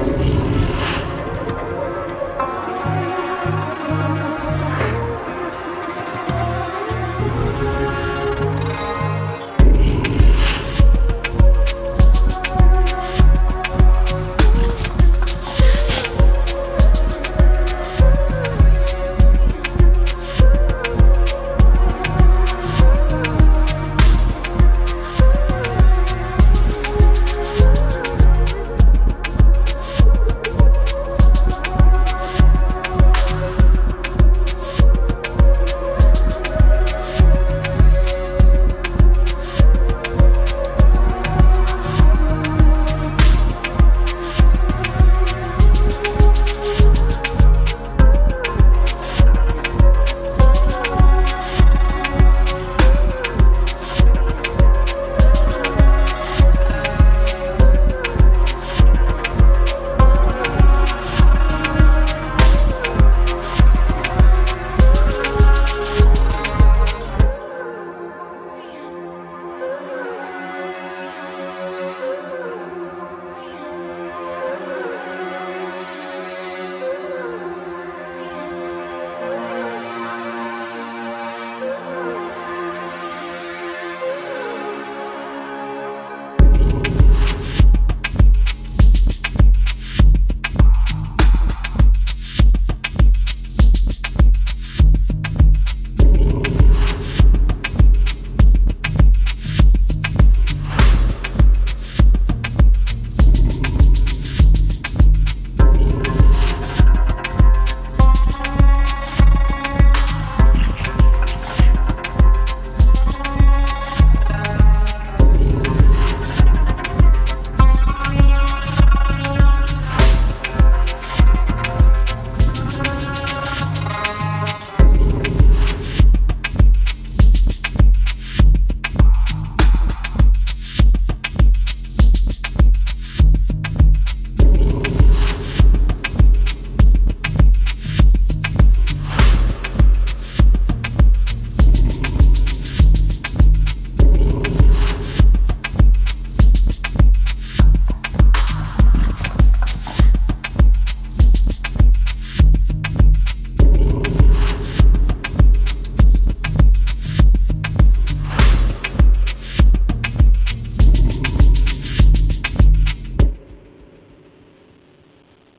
Bye.